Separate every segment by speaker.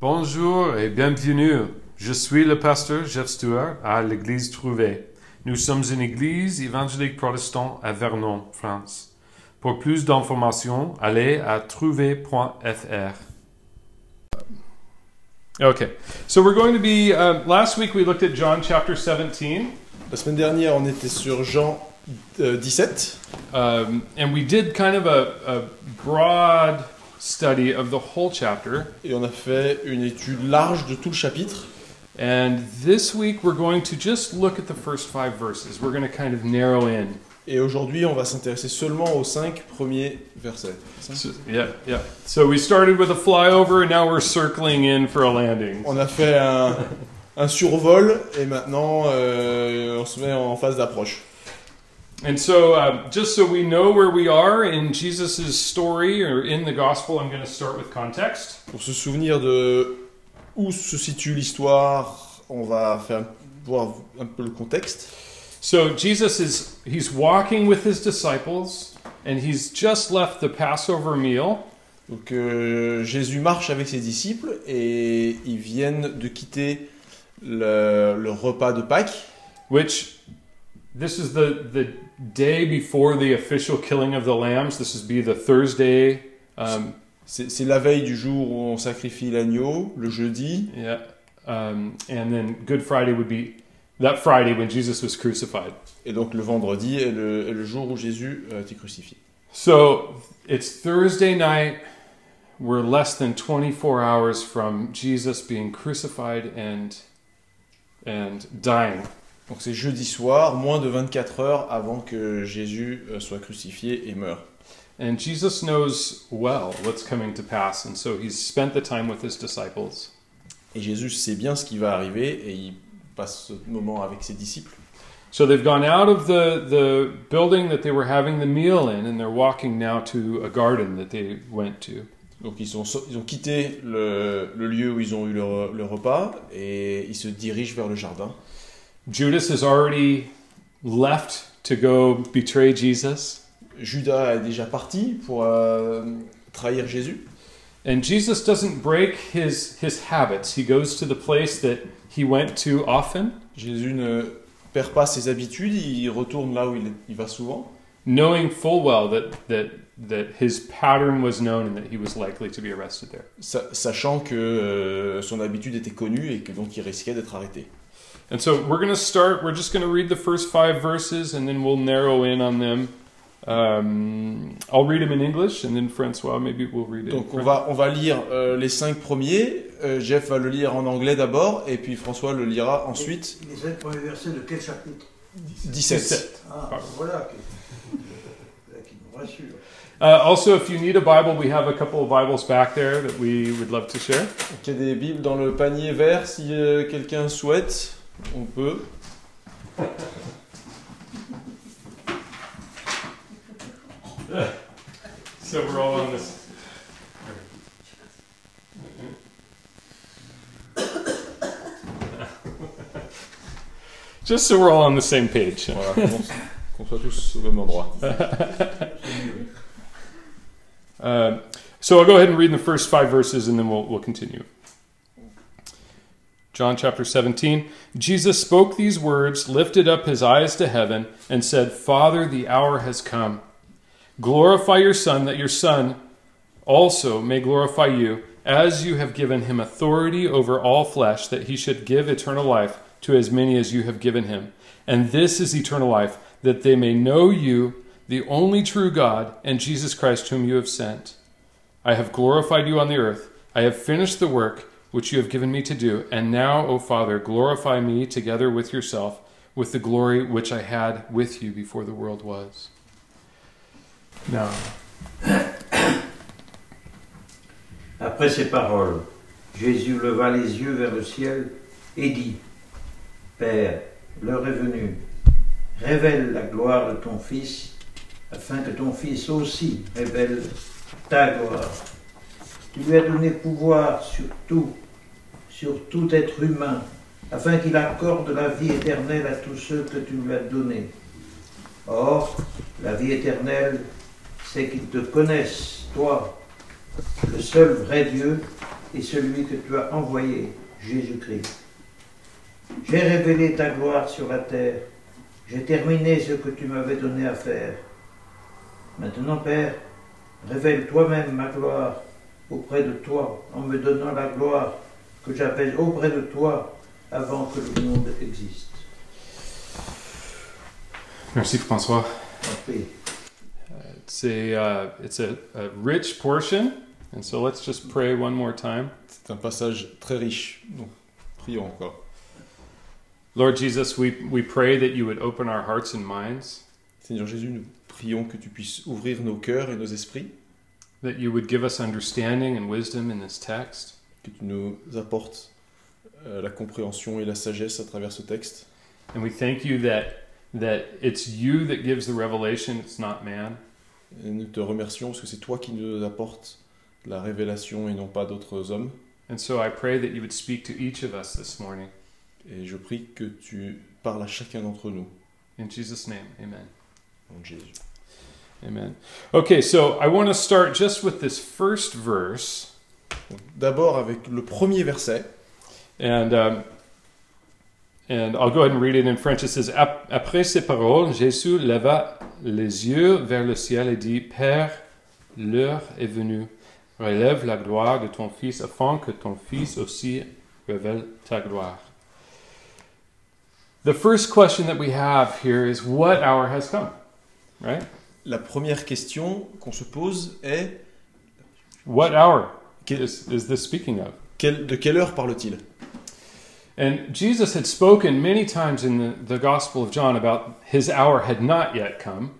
Speaker 1: Bonjour et bienvenue. Je suis le pasteur Jeff Stewart à l'église Trouvé. Nous sommes une église évangélique protestante à Vernon, France. Pour plus d'informations, allez à trouvé.fr. Okay, so we're going to be. Uh, last week we looked at John chapter 17,
Speaker 2: La semaine dernière, on était sur Jean euh, 17
Speaker 1: um, and we did kind of a, a broad study of the whole chapter.
Speaker 2: et on a fait une étude large de tout le chapitre.
Speaker 1: And this week we're going to just look at the first five verses. We're going to kind of narrow in.
Speaker 2: Et aujourd'hui, on va s'intéresser seulement aux cinq premiers versets.
Speaker 1: So, yeah, yeah. So we started with a flyover, and now we're circling in for a landing.
Speaker 2: On a fait un, un survol et maintenant euh, on se met en phase d'approche.
Speaker 1: And so, uh, just so we know where we are in Jesus' story or in the gospel, I'm going to start with context.
Speaker 2: Pour se souvenir de où se situe l'histoire, on va faire voir un peu le contexte.
Speaker 1: So Jesus is he's walking with his disciples, and he's just left the Passover meal,
Speaker 2: Donc euh, Jésus marche avec ses disciples et ils viennent de quitter le, le repas de Pâques.
Speaker 1: which this is the the day before the official killing of the lambs. This would be the Thursday. Um,
Speaker 2: C'est la veille du jour où on sacrifie l'agneau, le jeudi.
Speaker 1: Yeah. Um, and then Good Friday would be that Friday when Jesus was crucified.
Speaker 2: Et donc le vendredi est le, est le jour où Jésus a été crucifié.
Speaker 1: So it's Thursday night. We're less than 24 hours from Jesus being crucified and and dying.
Speaker 2: Donc c'est jeudi soir, moins de 24 heures avant que Jésus euh, soit crucifié et meure.
Speaker 1: And Jesus knows well what's coming to pass, and so he's spent the time with his disciples.
Speaker 2: Et Jésus sait bien ce qui va arriver et il passe ce moment avec ses disciples.
Speaker 1: So they've gone out of the, the building that they were having the meal in, and they're walking now to a garden that they went to.
Speaker 2: Donc ils, sont, ils ont quitté le, le lieu où ils ont eu le, re- le repas et ils se dirigent vers le jardin.
Speaker 1: Judas has already left to go betray Jesus.
Speaker 2: Judas est déjà parti pour euh, trahir Jésus.
Speaker 1: And Jesus doesn't break his, his habits. He goes to the place that he went to often,
Speaker 2: Jésus ne perd pas ses habitudes, il retourne là où il, il va souvent,
Speaker 1: knowing full well that, that, that his pattern was known and that he was likely to be arrested there.
Speaker 2: sa- sachant que euh, son habitude était connue et que donc il risquait d'être arrêté.
Speaker 1: And so we're going to start, we're just going to read the first five verses and then we'll narrow in on them. Um, I'll read them in English and then Francois, maybe we'll read it. in
Speaker 2: Donc on va, on va lire euh, les cinq premiers, Euh, Jeff va le lire en anglais d'abord et puis François le lira ensuite.
Speaker 3: Les cinq premiers versets de quel chapitre?
Speaker 2: 17.
Speaker 3: Ah,
Speaker 1: Pardon.
Speaker 3: voilà qui, nous rassure.
Speaker 1: Uh, also, if you need a Bible, we have a couple of Bibles back there that we would love to share.
Speaker 2: Il y a des bibles dans le panier vert si euh, quelqu'un souhaite, on peut.
Speaker 1: So we're all on this. Just so we're all on the same page.
Speaker 2: Voilà, qu'on qu'on soit tous au même endroit.
Speaker 1: Uh, so I'll go ahead and read the first five verses and then we'll, we'll continue. John chapter 17. Jesus spoke these words, lifted up his eyes to heaven, and said, Father, the hour has come. Glorify your Son, that your Son also may glorify you, as you have given him authority over all flesh, that he should give eternal life to as many as you have given him. And this is eternal life, that they may know you, the only true God, and Jesus Christ, whom you have sent. I have glorified you on the earth. I have finished the work which you have given me to do. And now, O Father, glorify me together with yourself, with the glory which I had with you before the world was. Now,
Speaker 4: Après ces paroles, Jésus leva les yeux vers le ciel et dit, Père, l'heure est venue, révèle la gloire de ton Fils, afin que ton Fils aussi révèle ta gloire. Tu lui as donné pouvoir sur tout, sur tout être humain, afin qu'il accorde la vie éternelle à tous ceux que tu lui as donnés. Or, la vie éternelle, c'est qu'ils te connaissent, toi, le seul vrai Dieu, et celui que tu as envoyé, Jésus-Christ. J'ai révélé ta gloire sur la terre. J'ai terminé ce que tu m'avais donné à faire. Maintenant, Père, révèle toi-même ma gloire auprès de toi en me donnant la gloire que j'avais auprès de toi avant que le monde existe.
Speaker 1: Merci François. It's a uh, it's a, a rich portion, and so let's just pray one more time.
Speaker 2: C'est un passage très riche. Donc, prions encore.
Speaker 1: Lord Jesus, we we pray that you would open our hearts and minds,
Speaker 2: Seigneur Jésus, nous prions que tu puisses ouvrir nos cœurs et nos esprits,
Speaker 1: that you would give us understanding and wisdom in this text,
Speaker 2: que tu nous apportes euh, la compréhension et la sagesse à travers ce texte.
Speaker 1: and we thank you that that it's you that gives the revelation, it's not man.
Speaker 2: Et nous te remercions parce que c'est toi qui nous apportes la révélation et non pas d'autres hommes.
Speaker 1: And so I pray that you would speak to each of us this morning.
Speaker 2: Et je prie que tu parles à chacun d'entre nous.
Speaker 1: In Jesus' name, amen.
Speaker 2: En Jésus.
Speaker 1: Amen. Okay, so I want to start just with this first verse.
Speaker 2: D'abord avec le premier verset.
Speaker 1: And um, and I'll go ahead and read it in French. It says Ap- Après ces paroles, Jésus leva les yeux vers le ciel et dit Père, l'heure est venue. Relève la gloire de ton Fils afin que ton Fils aussi révèle ta gloire. The first question that we have here is What hour has come? Right?
Speaker 2: La première question qu'on se pose est
Speaker 1: What hour? Is, is this speaking of?
Speaker 2: quelle- de quelle heure parle-t-il
Speaker 1: And Jesus had spoken many times in the, the Gospel of John about his hour had not yet come.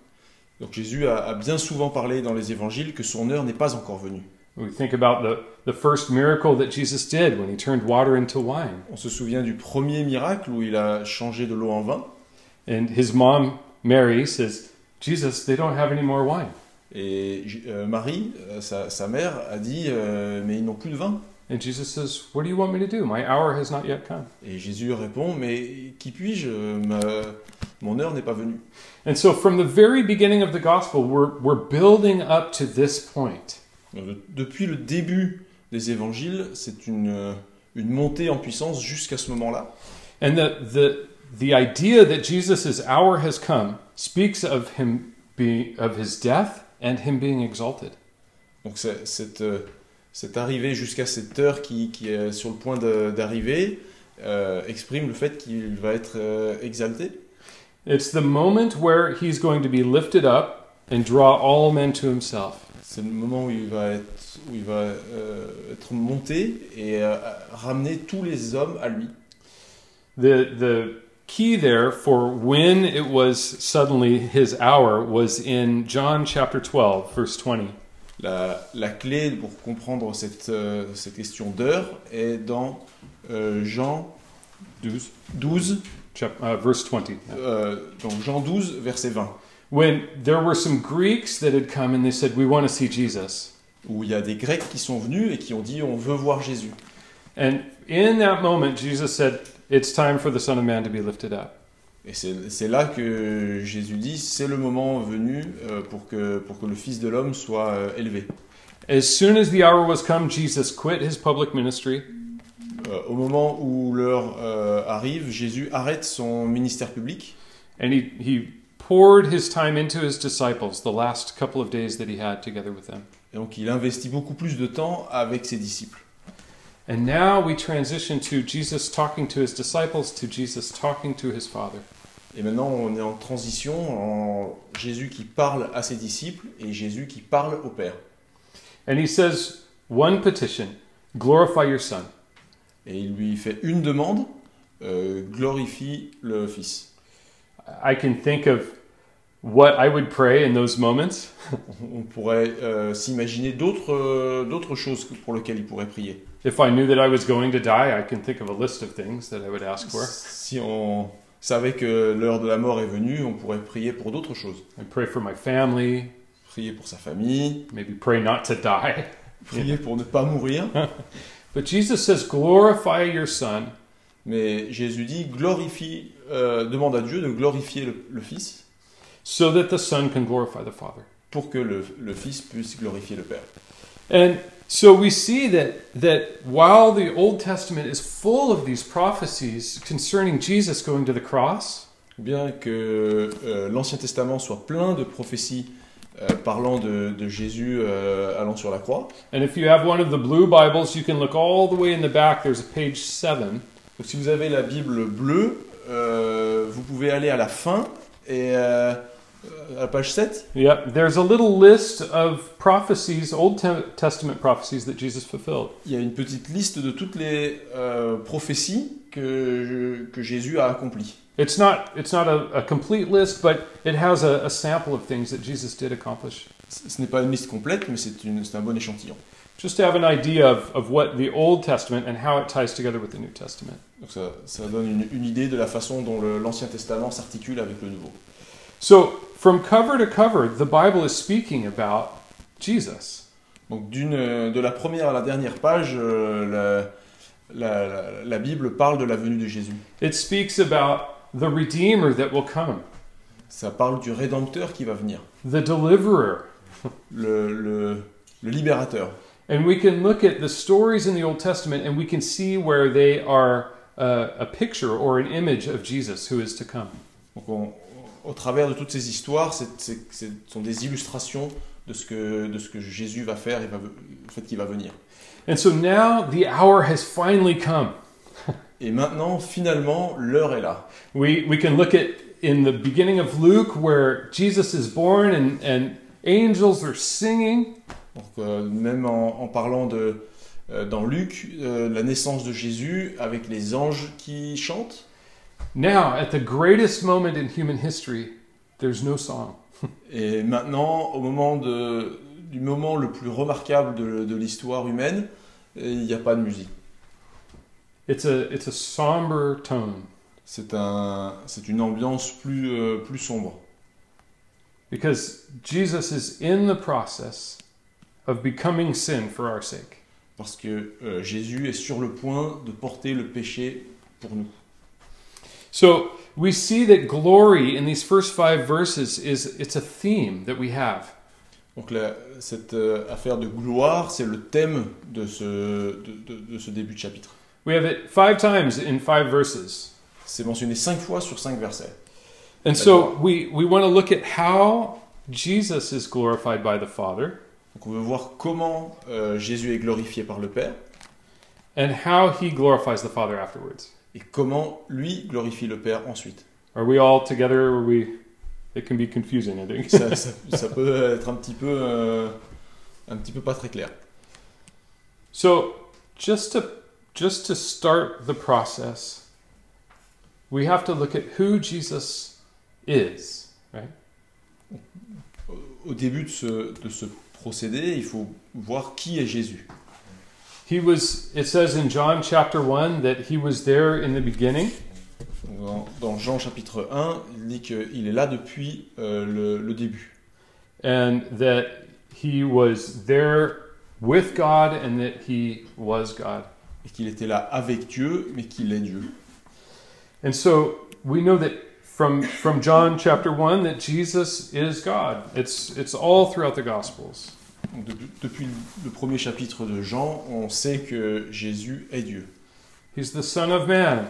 Speaker 2: Donc Jésus a, a bien souvent parlé dans les évangiles que son heure n'est pas encore venue.
Speaker 1: We think about the, the first miracle that Jesus did when he turned water into wine.
Speaker 2: On se souvient du premier miracle où il a changé de l'eau en vin.
Speaker 1: And his mom, Mary, says, Jesus, they don't have any more wine.
Speaker 2: Et euh, Marie, euh, sa, sa mère, a dit euh, Mais ils n'ont plus de vin.
Speaker 1: And Jesus says, What do you want me to do? My hour has not yet come.
Speaker 2: Et Jésus répond Mais qui puis-je? Ma- Mon heure n'est pas venue.
Speaker 1: And so from the very beginning of the gospel, we're, we're building up to this point.
Speaker 2: Depuis le début des évangiles, c'est une, une montée en puissance jusqu'à ce moment-là.
Speaker 1: And the, the, the idea that Jesus' hour has come speaks of him being, of his death and him being exalted.
Speaker 2: Donc c'est- cette, euh, cette arrivée jusqu'à cette heure qui, qui est sur le point d'arriver euh, exprime le fait qu'il va être euh, exalté.
Speaker 1: It's the moment where he's going to be lifted up and draw all men to himself.
Speaker 2: C'est le moment où il va être, où il va, euh, être monté et euh, ramener tous les hommes à lui.
Speaker 1: The, the key there for when it was suddenly his hour was in John chapter 12, verse 20.
Speaker 2: La, la clé pour comprendre cette, euh, cette question d'heure est dans euh, Jean
Speaker 1: 12,
Speaker 2: 12,
Speaker 1: chap- uh, verse 20.
Speaker 2: euh, donc Jean 12, verset 20,
Speaker 1: When there were some Greeks that had come and they said, We want to see Jesus.
Speaker 2: où il y a des Grecs qui sont venus et qui ont dit on veut voir Jésus.
Speaker 1: And in that moment, Jesus said, It's time for the Son of Man to be lifted up.
Speaker 2: Et c'est là que Jésus dit c'est le moment venu euh, pour, que, pour que le Fils de l'homme soit euh, élevé.
Speaker 1: As soon as the hour was come, Jesus quit his public ministry
Speaker 2: Euh, au moment où l'heure euh, arrive, Jésus arrête son ministère public
Speaker 1: and he, he poured his time into his disciples the last couple of days that he had together with them.
Speaker 2: et donc il investit beaucoup plus de temps avec ses disciples.
Speaker 1: And now we transition to Jesus talking to his disciples, to Jesus talking to his Father.
Speaker 2: Et maintenant on est en transition en Jésus qui parle à ses disciples et Jésus qui parle au Père.
Speaker 1: And he says, One petition glorify your Son.
Speaker 2: Et il lui fait une demande, euh, glorifie le Fils.
Speaker 1: I can think of what I would pray in those moments.
Speaker 2: On pourrait euh, s'imaginer d'autres euh, d'autres choses pour lesquelles il pourrait prier.
Speaker 1: If I knew that I was going to die, I can think of a list of things that I would ask for.
Speaker 2: Si on savait que l'heure de la mort est venue, on pourrait prier pour d'autres choses.
Speaker 1: I pray for my family,
Speaker 2: Prier pour sa famille,
Speaker 1: maybe pray not to die.
Speaker 2: prier pour ne pas mourir.
Speaker 1: But Jesus says, glorify your Son
Speaker 2: Mais Jésus dit, glorifie, euh, demande à Dieu de glorifier le, le Fils
Speaker 1: so that the Son can glorify the Father.
Speaker 2: pour que le, le Fils puisse glorifier le Père.
Speaker 1: And So we see that that while the Old Testament is full of these prophecies concerning Jesus going to the cross,
Speaker 2: Bien que euh, l'Ancien Testament soit plein de prophéties euh, parlant de, de Jésus euh, allant sur la croix.
Speaker 1: and if you have one of the blue Bibles, you can look all the way in the back. There's a page seven,
Speaker 2: Donc si vous avez la Bible bleue, vous pouvez aller à la fin et à la page 7,
Speaker 1: Yep, there's a little list of prophecies, Old Te- Testament prophecies that Jesus fulfilled.
Speaker 2: il y a une petite liste de toutes les euh, prophéties que, Jésus a accomplies.
Speaker 1: It's not it's not a, a complete list, but it has a, a sample of things that Jesus did accomplish.
Speaker 2: Ce n'est pas une liste complète, mais c'est un bon échantillon.
Speaker 1: Just to have an idea of, of what the Old Testament and how it ties together with the New Testament.
Speaker 2: Donc ça, ça donne une, une idée de la façon dont l'Ancien Testament s'articule avec le Nouveau.
Speaker 1: So, from cover to cover, the Bible is speaking about Jesus.
Speaker 2: Donc d'une, de la première à la dernière page, euh, la, la- la- la Bible parle de la venue de Jésus.
Speaker 1: It speaks about the Redeemer that will come,
Speaker 2: Ça parle du Rédempteur qui va venir,
Speaker 1: the Deliverer.
Speaker 2: le, le- le Libérateur.
Speaker 1: And we can look at the stories in the Old Testament and we can see where they are uh, a picture or an image of Jesus who is to come.
Speaker 2: Donc on- au travers de toutes ces histoires, ce sont des illustrations de ce que, de ce que Jésus va faire et va, le fait qu'il va venir.
Speaker 1: And so now the hour has finally come.
Speaker 2: Et maintenant, finalement, l'heure est là.
Speaker 1: We, we can look at in the beginning of Luke where Jesus is born and, and angels are singing.
Speaker 2: Donc, euh, même en, en parlant de, euh, dans Luc, euh, la naissance de Jésus avec les anges qui chantent.
Speaker 1: Now, at the greatest moment in human history, there's no song.
Speaker 2: Et maintenant, au moment de, du moment le plus remarquable de, de l'histoire humaine, il n'y a pas de musique.
Speaker 1: It's a, it's a somber tone
Speaker 2: C'est un, c'est une ambiance plus, euh, plus sombre.
Speaker 1: because Jesus is in the process of becoming sin for our sake.
Speaker 2: Parce que euh, Jésus est sur le point de porter le péché pour nous.
Speaker 1: So we see that glory in these first five verses is it's a theme that we have.
Speaker 2: Donc la- cette euh, affaire de gloire, c'est le thème de ce, de, de- de ce début de chapitre.
Speaker 1: We have it five times in five verses.
Speaker 2: C'est mentionné cinq fois sur cinq versets.
Speaker 1: And so we, we want to look at how Jesus is glorified by the Father
Speaker 2: Donc on veut voir comment euh, Jésus est glorifié par le Père
Speaker 1: and how he glorifies the Father afterwards.
Speaker 2: et comment lui glorifie le Père ensuite.
Speaker 1: Are we all together? Or we? It can be confusing, I think.
Speaker 2: Ça, ça- ça peut être un petit peu, euh, un petit peu pas très clair.
Speaker 1: So just to just to start the process, we have to look at who Jesus is, right?
Speaker 2: Au- Au début de ce, de ce procédé, il faut voir qui est Jésus.
Speaker 1: He was. It says in John chapter one that he was there in the beginning,
Speaker 2: Dans, dans Jean chapitre 1, il dit qu'il est là depuis euh, le, le début.
Speaker 1: and that he was there with God, and that he was God.
Speaker 2: Et qu'il était là avec Dieu, mais qu'il est Dieu.
Speaker 1: And so we know that from from John chapter 1 that Jesus is God. It's it's all throughout the gospels.
Speaker 2: Depuis, depuis le premier chapitre de Jean, on sait que Jésus est Dieu.
Speaker 1: He's the son of man,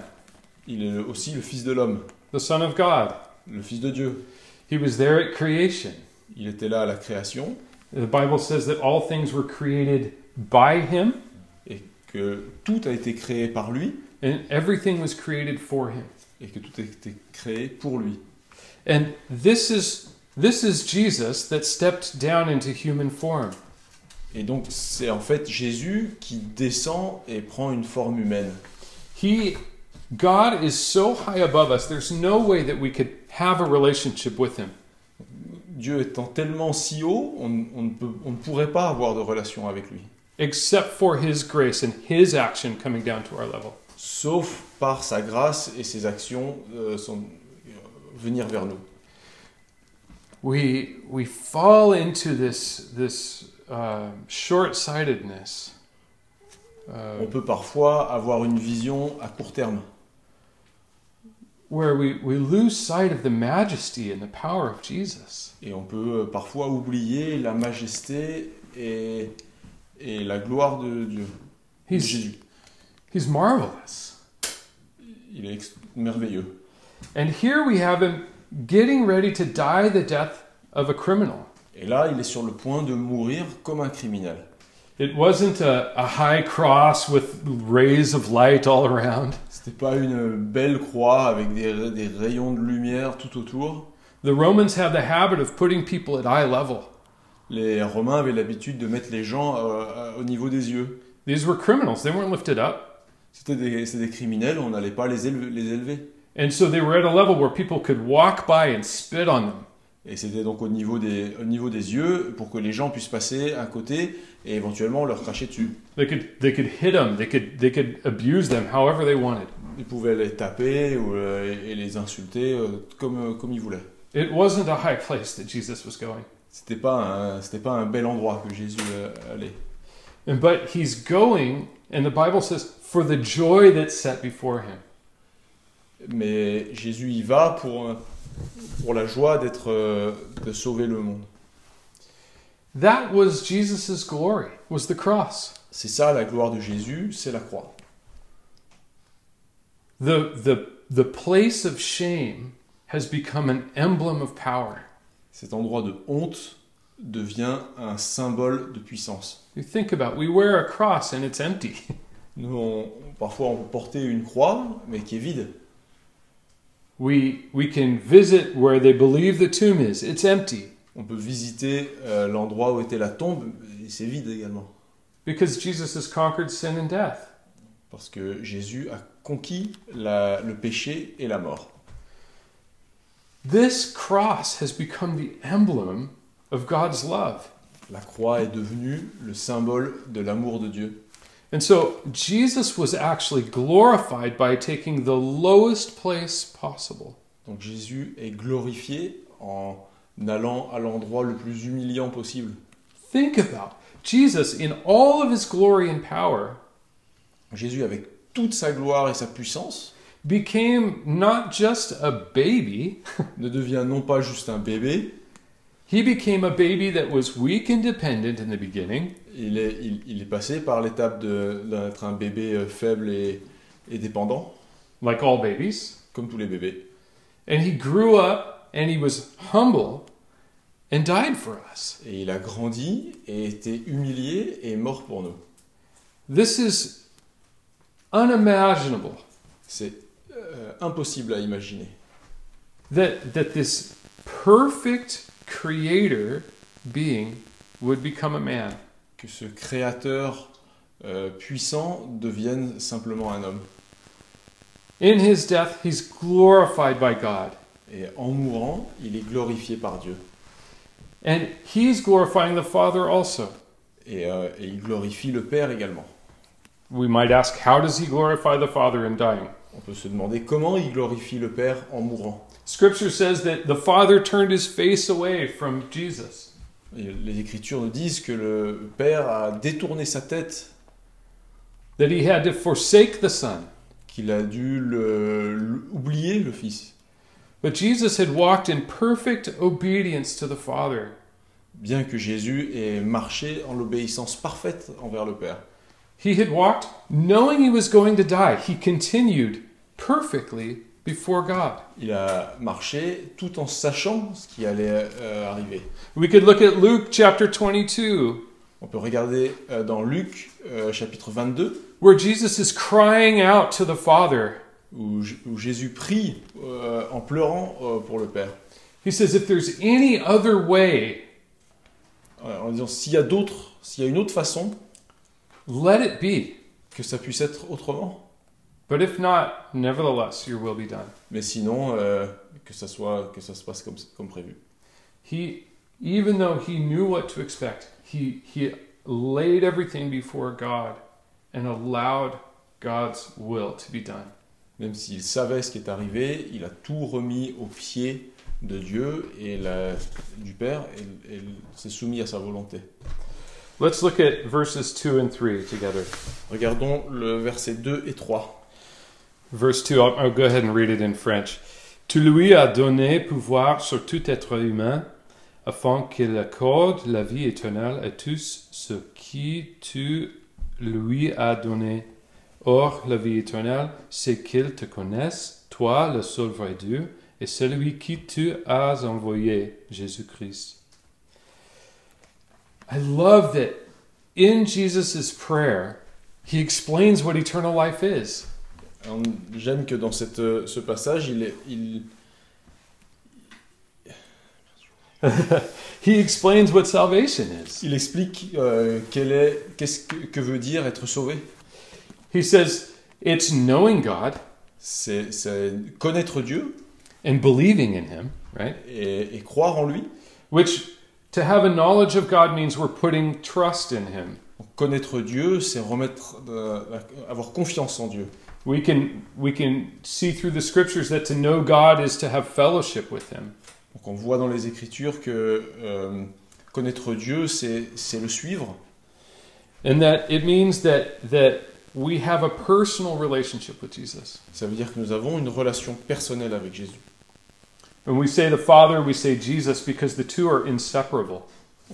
Speaker 2: Il est aussi le Fils de l'homme,
Speaker 1: the son of God.
Speaker 2: le Fils de Dieu.
Speaker 1: He was there at creation.
Speaker 2: Il était là à la création,
Speaker 1: The Bible says that all things were created by him
Speaker 2: et que tout a été créé par lui,
Speaker 1: and everything was created for him.
Speaker 2: et que tout a été créé pour lui.
Speaker 1: And this is this is Jesus that stepped down into human form.
Speaker 2: Et donc c'est en fait Jésus qui descend et prend une forme humaine.
Speaker 1: He God is so high above us. There's no way that we could have a relationship with him.
Speaker 2: Dieu étant tellement si haut, on, on ne peut- on ne pourrait pas avoir de relation avec lui,
Speaker 1: except for his grace and his action coming down to our level.
Speaker 2: sauf par sa grâce et ses actions euh, sont, euh, venir vers nous.
Speaker 1: We we fall into this this uh, short-sightedness. Uh,
Speaker 2: On peut parfois avoir une vision à court terme,
Speaker 1: where we, we lose sight of the majesty and the power of Jesus.
Speaker 2: et on peut euh, parfois oublier la majesté et, et la gloire de Dieu, de Jésus.
Speaker 1: he's marvelous.
Speaker 2: Il est merveilleux.
Speaker 1: And here we have him getting ready to die the death of a criminal.
Speaker 2: Et là, il est sur le point de mourir comme un criminel.
Speaker 1: It wasn't a, a high cross with rays of light all around.
Speaker 2: C'était pas une belle croix avec des, des rayons de lumière tout autour.
Speaker 1: The Romans had the habit of putting people at eye level.
Speaker 2: Les Romains avaient l'habitude de mettre les gens euh, au niveau des yeux.
Speaker 1: These were criminals, they weren't lifted up.
Speaker 2: C'était des, des criminels, on n'allait pas les élever, les élever.
Speaker 1: And so they were at a level where people could walk by and spit on them.
Speaker 2: Et c'était donc au niveau, des, au niveau des yeux pour que les gens puissent passer à côté et éventuellement leur cracher dessus.
Speaker 1: They could, they could hit them, they could, they could abuse them however they wanted.
Speaker 2: Ils pouvaient les taper ou, euh, et les insulter euh, comme, euh, comme ils voulaient.
Speaker 1: It wasn't a high place that Jesus was going.
Speaker 2: C'était pas un, c'était pas un bel endroit que Jésus euh, allait.
Speaker 1: And, but he's going, and the Bible says, for the joy that's set before him.
Speaker 2: Mais Jésus y va pour, euh, pour la joie d'être, euh, de sauver le monde.
Speaker 1: That was Jesus' glory, was the cross.
Speaker 2: C'est ça la gloire de Jésus, c'est la croix.
Speaker 1: The, the, the place of shame has become an emblem of power.
Speaker 2: Cet endroit de honte devient un symbole de puissance.
Speaker 1: You think about we wear a cross and it's empty.
Speaker 2: Nous, on- parfois, on peut porter une croix, mais qui est vide.
Speaker 1: We, we can visit where they believe the tomb is, it's empty.
Speaker 2: On peut visiter euh, l'endroit où était la tombe, et c'est vide également.
Speaker 1: Because Jesus has conquered sin and death.
Speaker 2: Parce que Jésus a conquis la- le péché et la mort.
Speaker 1: This cross has become the emblem of God's love.
Speaker 2: La croix est devenue le symbole de l'amour de Dieu.
Speaker 1: And so Jesus was actually glorified by taking the lowest place possible.
Speaker 2: Donc Jésus est glorifié en allant à l'endroit le plus humiliant possible.
Speaker 1: Think about Jesus in all of his glory and power
Speaker 2: Jésus, avec toute sa gloire et sa puissance,
Speaker 1: became not just a baby,
Speaker 2: ne devient non pas juste un bébé,
Speaker 1: he became a baby that was weak and dependent in the beginning,
Speaker 2: il est, il, il est passé par l'étape d'être un bébé euh, faible et, et dépendant,
Speaker 1: like all babies,
Speaker 2: comme tous les bébés.
Speaker 1: and he grew up and he was humble and died for us.
Speaker 2: Et il a grandi et été humilié et mort pour nous.
Speaker 1: This is unimaginable
Speaker 2: C'est euh, impossible à imaginer.
Speaker 1: that that this perfect creator being would become a man.
Speaker 2: Que ce créateur euh, puissant devienne simplement un homme.
Speaker 1: In his death, he's glorified by God.
Speaker 2: Et en mourant, il est glorifié par Dieu.
Speaker 1: And he's glorifying the Father also.
Speaker 2: Et, euh, et il glorifie le Père également.
Speaker 1: We might ask, how does he glorify the Father in dying?
Speaker 2: On peut se demander comment il glorifie le Père en mourant.
Speaker 1: Scripture says that the Father turned his face away from Jesus.
Speaker 2: Les Écritures nous disent que le Père a détourné sa tête,
Speaker 1: that he had to forsake the Son.
Speaker 2: qu'il a dû le- le- oublier le Fils.
Speaker 1: But Jesus had walked in perfect obedience to the Father.
Speaker 2: Bien que Jésus ait marché en l'obéissance parfaite envers le Père.
Speaker 1: He had walked knowing he was going to die. He continued perfectly before God.
Speaker 2: Il a marché tout en sachant ce qui allait euh, arriver.
Speaker 1: We could look at Luke chapter 22,
Speaker 2: On peut regarder euh, dans Luc euh, chapitre 22
Speaker 1: where Jesus is crying out to the Father.
Speaker 2: où, où Jésus prie euh, en pleurant euh, pour le Père.
Speaker 1: He says, If there's any other way,
Speaker 2: En disant s'il y a d'autres, s'il y a une autre façon,
Speaker 1: let it be.
Speaker 2: que ça puisse être autrement.
Speaker 1: But if not, nevertheless, your will be done.
Speaker 2: Mais sinon, euh, que ça soit que ça se passe comme, comme prévu.
Speaker 1: He, even though he knew what to expect, he, he laid everything before God and allowed God's will to be done.
Speaker 2: Même s'il savait ce qui est arrivé, il a tout remis aux pieds de Dieu et la- du Père et, et s'est soumis à sa volonté.
Speaker 1: Let's look at verses 2 and 3 together.
Speaker 2: Regardons le verset 2 et 3.
Speaker 1: Verse 2, I'll, I'll go ahead and read it in French. Tu lui as donné pouvoir sur tout être humain, afin qu'il accorde la vie éternelle à tous ceux qui tu lui as donné. Or, la vie éternelle, c'est qu'ils te connaissent, toi, le seul vrai Dieu, et celui qui tu as envoyé, Jésus-Christ. I love that in Jesus' prayer, he explains what eternal life is.
Speaker 2: J'aime que dans cette, euh, ce passage, il, est- il,
Speaker 1: He explains what salvation is.
Speaker 2: il explique euh, quel est, qu'est-ce que, que veut dire être sauvé.
Speaker 1: He says it's knowing God
Speaker 2: C'est connaître Dieu
Speaker 1: and believing in him, right?
Speaker 2: et, et croire en lui.
Speaker 1: Which to have a knowledge of God means we're putting trust in him.
Speaker 2: Connaître Dieu, c'est remettre, euh, avoir confiance en Dieu.
Speaker 1: We can we can see through the scriptures that to know God is to have fellowship with him.
Speaker 2: Donc on voit dans les Écritures que euh, connaître Dieu, c'est le suivre.
Speaker 1: And that it means that that we have a personal relationship with Jesus.
Speaker 2: Ça veut dire que nous avons une relation personnelle avec Jésus.
Speaker 1: When we say the Father, we say Jesus because the two are inseparable.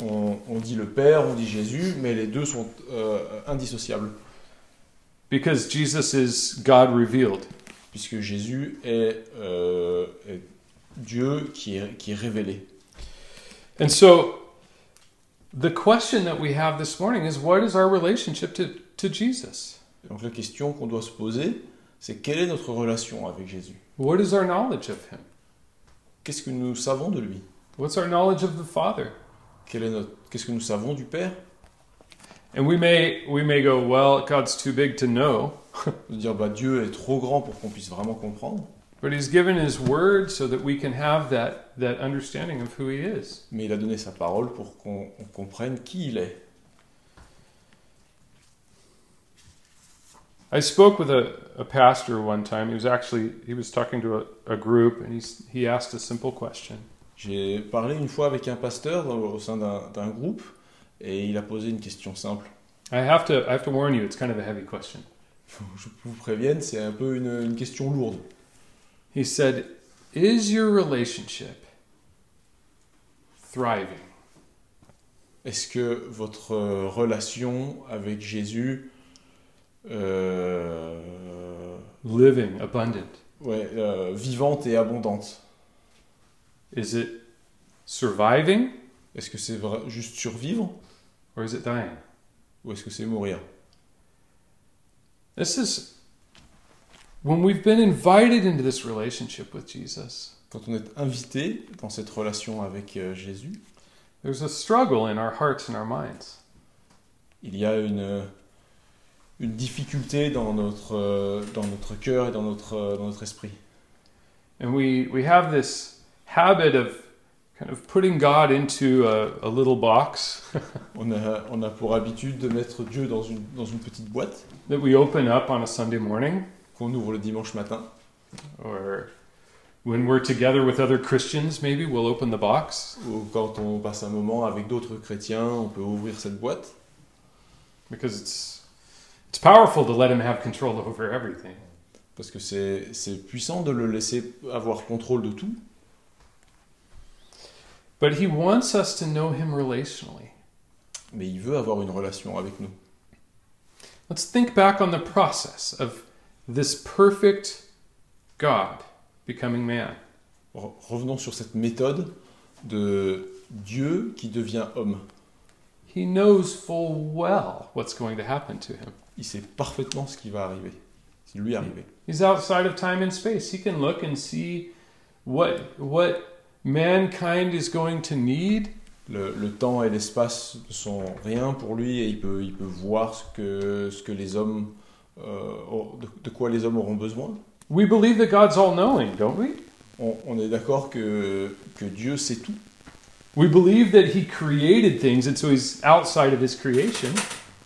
Speaker 2: On, on dit le Père, on dit Jésus, mais les deux sont euh, indissociables,
Speaker 1: Because Jesus is God revealed.
Speaker 2: puisque Jésus est, euh, est Dieu qui est, qui est révélé.
Speaker 1: And so the question that we have this morning is what is our relationship to, to Jesus?
Speaker 2: Donc la question qu'on doit se poser, c'est quelle est notre relation avec Jésus?
Speaker 1: What is our knowledge of him?
Speaker 2: Qu'est-ce que nous savons de lui?
Speaker 1: What's our knowledge of the Father?
Speaker 2: Qu'est-ce que nous savons du Père?
Speaker 1: And we may we may go, well, God's too big to know,
Speaker 2: dire bah, Dieu est trop grand pour qu'on puisse vraiment comprendre,
Speaker 1: but he's given his word so that we can have that that understanding of who he is.
Speaker 2: mais il a donné sa parole pour qu'on on comprenne qui il est.
Speaker 1: I spoke with a, a pastor one time. He was actually he was talking to a, a group and he's he asked a simple question.
Speaker 2: J'ai parlé une fois avec un pasteur au sein d'un groupe et il a posé une question simple.
Speaker 1: I have to I have to warn you, it's kind of a heavy question.
Speaker 2: Je vous prévienne, c'est un peu une, une question lourde.
Speaker 1: He said, Is your relationship thriving?
Speaker 2: Est-ce que votre euh, relation avec Jésus, euh,
Speaker 1: Living, abundant?
Speaker 2: ouais, euh, vivante et abondante,
Speaker 1: Is it surviving?
Speaker 2: Est-ce que c'est juste survivre?
Speaker 1: Or is it dying?
Speaker 2: ou est-ce que c'est mourir?
Speaker 1: This is when we've been invited into this relationship with Jesus,
Speaker 2: Quand on est invité dans cette relation avec euh, Jésus,
Speaker 1: there's a struggle in our hearts and our minds.
Speaker 2: il y a une, une difficulté dans notre, euh, dans notre cœur et dans notre, euh, dans notre esprit.
Speaker 1: And we, we have this habit of kind of putting God into a, a little box
Speaker 2: On a, on a pour habitude de mettre Dieu dans une, dans une petite boîte
Speaker 1: that we open up on a Sunday morning
Speaker 2: qu'on ouvre le dimanche matin.
Speaker 1: or when we're together with other Christians, maybe we'll open the box
Speaker 2: Ou quand on passe un moment avec d'autres chrétiens, on peut ouvrir cette boîte.
Speaker 1: because it's it's powerful to let him have control over everything.
Speaker 2: Parce que c'est puissant de le laisser avoir contrôle de tout.
Speaker 1: But he wants us to know him relationally.
Speaker 2: Mais il veut avoir une relation avec nous.
Speaker 1: Let's think back on the process of this perfect God becoming man.
Speaker 2: Re- Revenons sur cette méthode de Dieu qui devient homme.
Speaker 1: He knows full well what's going to happen to him.
Speaker 2: Il sait parfaitement ce qui va arriver, ce qui lui est arrivé.
Speaker 1: He's outside of time and space. He can look and see what what mankind is going to need
Speaker 2: Le, le temps et l'espace ne sont rien pour lui et il peut, il peut voir ce que, ce que les hommes, euh, de, de quoi les hommes auront besoin.
Speaker 1: We believe that God's all knowing, don't we?
Speaker 2: On, on est d'accord que, que Dieu sait tout.
Speaker 1: We believe that He created things and so He's outside of His creation.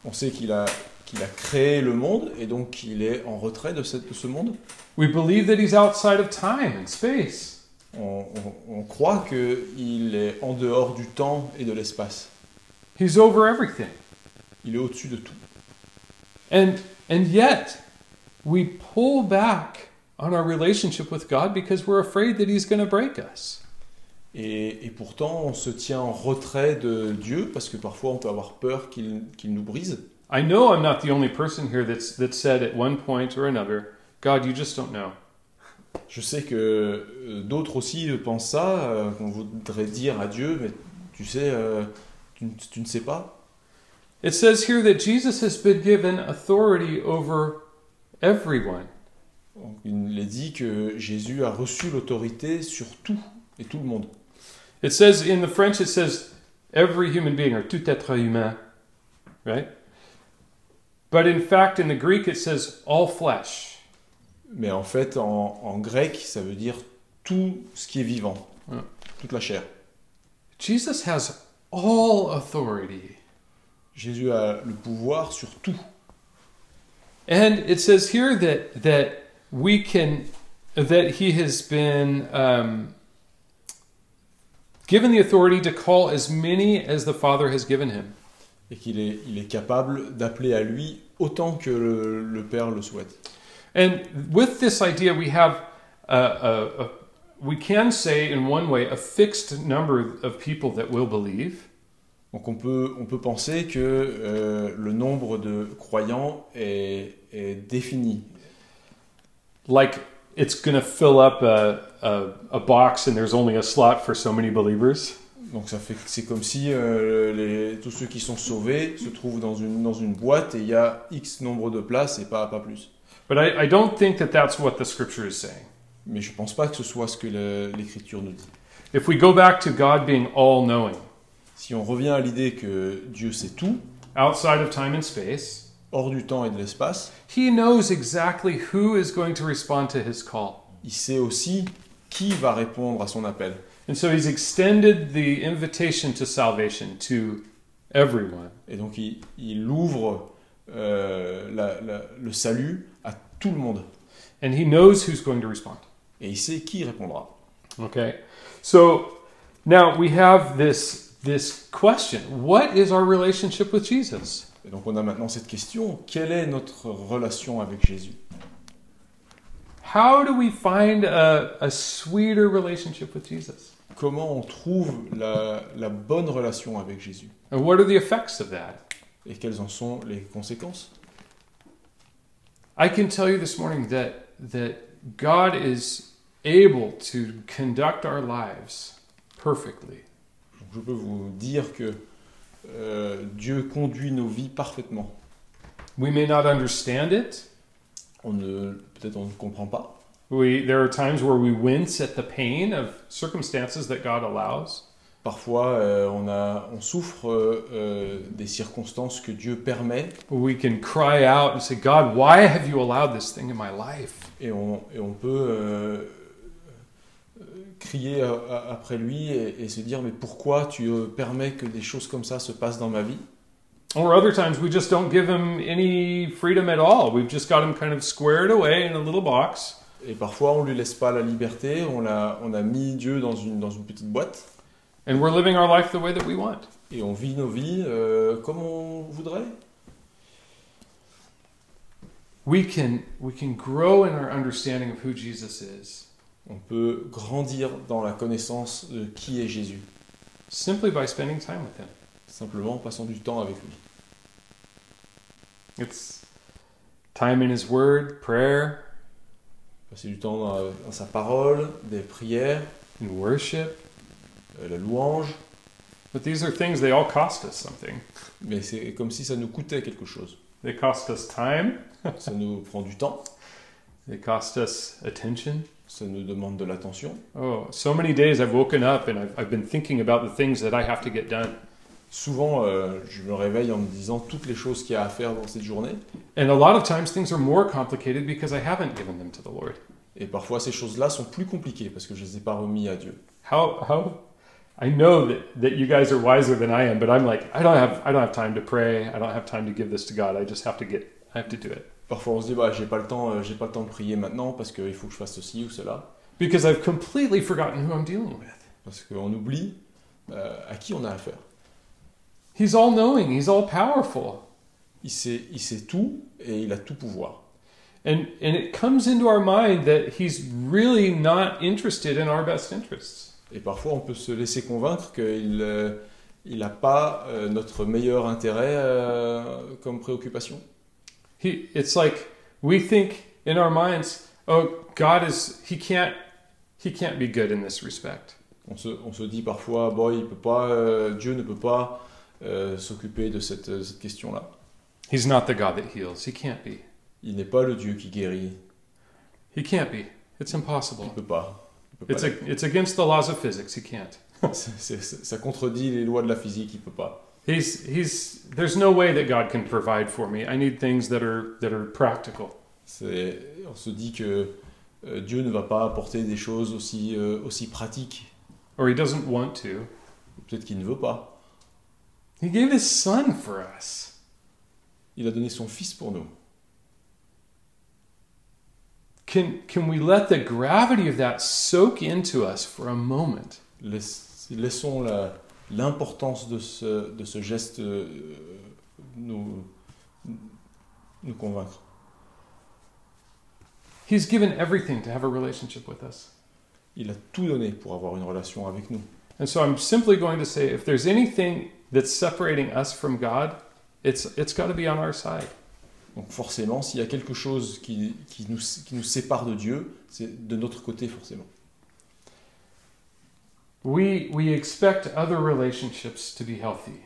Speaker 2: On sait qu'il a, qu'il a créé le monde et donc qu'il est en retrait de, cette, de ce monde.
Speaker 1: We believe that He's outside of time and space.
Speaker 2: On, on- on croit qu'il est en dehors du temps et de l'espace.
Speaker 1: He's over everything.
Speaker 2: Il est au-dessus de tout.
Speaker 1: And and yet we pull back on our relationship with God because we're afraid that He's going to break us.
Speaker 2: Et, et pourtant, on se tient en retrait de Dieu parce que parfois on peut avoir peur qu'il qu'il nous brise.
Speaker 1: I know I'm not the only person here that's that said at one point or another, God, you just don't know.
Speaker 2: Je sais que euh, d'autres aussi pensent ça, euh, qu'on voudrait dire à Dieu, mais tu sais, euh, tu, ne- tu ne sais pas.
Speaker 1: It says here that Jesus has been given authority over everyone.
Speaker 2: Il est dit que Jésus a reçu l'autorité sur tout et tout le monde.
Speaker 1: It says in the French, it says every human being or tout être humain, right? But in fact, in the Greek, it says all flesh.
Speaker 2: Mais en fait, en, en grec, ça veut dire tout ce qui est vivant,
Speaker 1: Ouais.
Speaker 2: toute la chair.
Speaker 1: Jesus has all authority.
Speaker 2: Jésus a le pouvoir sur tout.
Speaker 1: And it says here that that we can that he has been um, given the authority to call as many as the Father has given him.
Speaker 2: et qu'il est, il est capable d'appeler à lui autant que le, le Père le souhaite.
Speaker 1: And with this idea, we have a, a, a we can say in one way a fixed number of people that will believe,
Speaker 2: Donc on peut, on peut penser que euh, le nombre de croyants est, est défini.
Speaker 1: like it's going to fill up a, a, a box and there's only a slot for so many believers.
Speaker 2: Donc ça fait c'est comme si euh, les, tous ceux qui sont sauvés se trouvent dans une, dans une boîte et il y a X nombre de places et pas, pas plus.
Speaker 1: But I, I don't think that that's what the scripture is saying.
Speaker 2: Mais je pense pas que ce soit ce que l'Écriture nous dit.
Speaker 1: If we go back to God being all knowing,
Speaker 2: Si on revient à l'idée que Dieu sait tout,
Speaker 1: outside of time and space,
Speaker 2: hors du temps et de l'espace,
Speaker 1: He knows exactly who is going to respond to His call.
Speaker 2: il sait aussi qui va répondre à son appel.
Speaker 1: And so He's extended the invitation to salvation to everyone.
Speaker 2: Et donc il, il ouvre euh, la- la- le salut tout le monde.
Speaker 1: And He knows who's going to respond.
Speaker 2: Et il sait qui répondra.
Speaker 1: Okay? So now we have this, this question What is our relationship with Jesus?
Speaker 2: Et donc on a maintenant cette question, quelle est notre relation avec Jésus?
Speaker 1: How do we find a, a sweeter relationship with Jesus?
Speaker 2: Comment on trouve la, la bonne relation avec Jésus?
Speaker 1: And what are the effects of that?
Speaker 2: Et quelles en sont les conséquences?
Speaker 1: I can tell you this morning that that God is able to conduct our lives perfectly.
Speaker 2: Je peux vous dire que euh, Dieu conduit nos vies parfaitement.
Speaker 1: We may not understand it.
Speaker 2: On ne, peut-être on ne comprend pas.
Speaker 1: We there are times where we wince at the pain of circumstances that God allows.
Speaker 2: Parfois, euh, on, a, on souffre euh, euh, des circonstances que Dieu permet
Speaker 1: We can cry out and say, God, why have you allowed this thing in my life?
Speaker 2: et on, et on peut euh, euh, crier a- a- après lui et, et se dire mais pourquoi tu permets que des choses comme ça se passent dans ma vie?
Speaker 1: Or other times we just don't give him any freedom at all. We've just got him kind of squared away in a little box.
Speaker 2: Et parfois on lui laisse pas la liberté, on a, on a mis Dieu dans une, dans une petite boîte
Speaker 1: And we're living our life the way that we want.
Speaker 2: et on vit nos vies euh, comme on voudrait.
Speaker 1: We can we can grow in our understanding of who Jesus is
Speaker 2: On peut grandir dans la connaissance de qui est Jésus,
Speaker 1: simply by spending time with him.
Speaker 2: simplement en passant du temps avec lui.
Speaker 1: It's time in his word, prayer,
Speaker 2: Passer du temps dans, dans sa parole, des prières,
Speaker 1: and worship.
Speaker 2: Euh, la louange,
Speaker 1: But these are things they all cost us something.
Speaker 2: mais c'est comme si ça nous coûtait quelque chose.
Speaker 1: They cost us time,
Speaker 2: Ça nous prend du temps,
Speaker 1: they cost us attention.
Speaker 2: ça nous demande de l'attention.
Speaker 1: Oh, so many days I've woken up and I've, I've been thinking about the things that I have to get done.
Speaker 2: Souvent, euh, je me réveille en me disant toutes les choses qu'il y a à faire dans cette journée.
Speaker 1: And a lot of times things are more complicated because I haven't given them to the Lord.
Speaker 2: Et parfois, ces choses-là sont plus compliquées parce que je ne les ai pas remis à Dieu.
Speaker 1: How how I know that, that you guys are wiser than I am, but I'm like, I don't have I don't have time to pray. I don't have time to give this to God. I just have to get I have to do it.
Speaker 2: Parfois, on se dit, bah, j'ai pas le temps, euh, j'ai pas le temps de prier maintenant parce qu'il faut que je fasse ceci ou cela.
Speaker 1: Because I've completely forgotten who I'm dealing with.
Speaker 2: Parce qu'on oublie euh, à qui on a affaire.
Speaker 1: He's all knowing, he's all powerful.
Speaker 2: Il sait, il sait tout et il a tout pouvoir.
Speaker 1: And and it comes into our mind that he's really not interested in our best interests.
Speaker 2: Et parfois, on peut se laisser convaincre qu'il euh, il n'a pas euh, notre meilleur intérêt euh, comme préoccupation.
Speaker 1: He, it's like we think in our minds, oh, God is he can't he can't be good in this respect.
Speaker 2: On se, on se dit parfois, bon, il peut pas, euh, Dieu ne peut pas euh, s'occuper de cette, euh, cette question-là.
Speaker 1: He's not the God that heals. He can't be.
Speaker 2: Il n'est pas le Dieu qui guérit.
Speaker 1: He can't be. It's
Speaker 2: Il
Speaker 1: impossible.
Speaker 2: peut pas.
Speaker 1: It's
Speaker 2: pas
Speaker 1: a, it's against the laws of physics. He can't.
Speaker 2: Ça contredit les lois de la physique, il peut pas.
Speaker 1: He's he's there's no way that God can provide for me. I need things that are that are practical.
Speaker 2: On se dit que euh, Dieu ne va pas apporter des choses aussi, euh, aussi pratiques.
Speaker 1: Or he doesn't want to.
Speaker 2: Peut-être qu'il ne veut pas.
Speaker 1: He gave his son for us.
Speaker 2: Il a donné son fils pour nous.
Speaker 1: Can can we let the gravity of that soak into us for a moment?
Speaker 2: Laissons la- l'importance de ce, de ce geste euh, nous, nous convaincre.
Speaker 1: He's given everything to have a relationship with us.
Speaker 2: Il a tout donné pour avoir une relation avec nous.
Speaker 1: And so I'm simply going to say if there's anything that's separating us from God, it's it's got to be on our side.
Speaker 2: Donc forcément, s'il y a quelque chose qui, qui, nous, qui nous sépare de Dieu, c'est de notre côté forcément.
Speaker 1: We we expect other relationships to be healthy.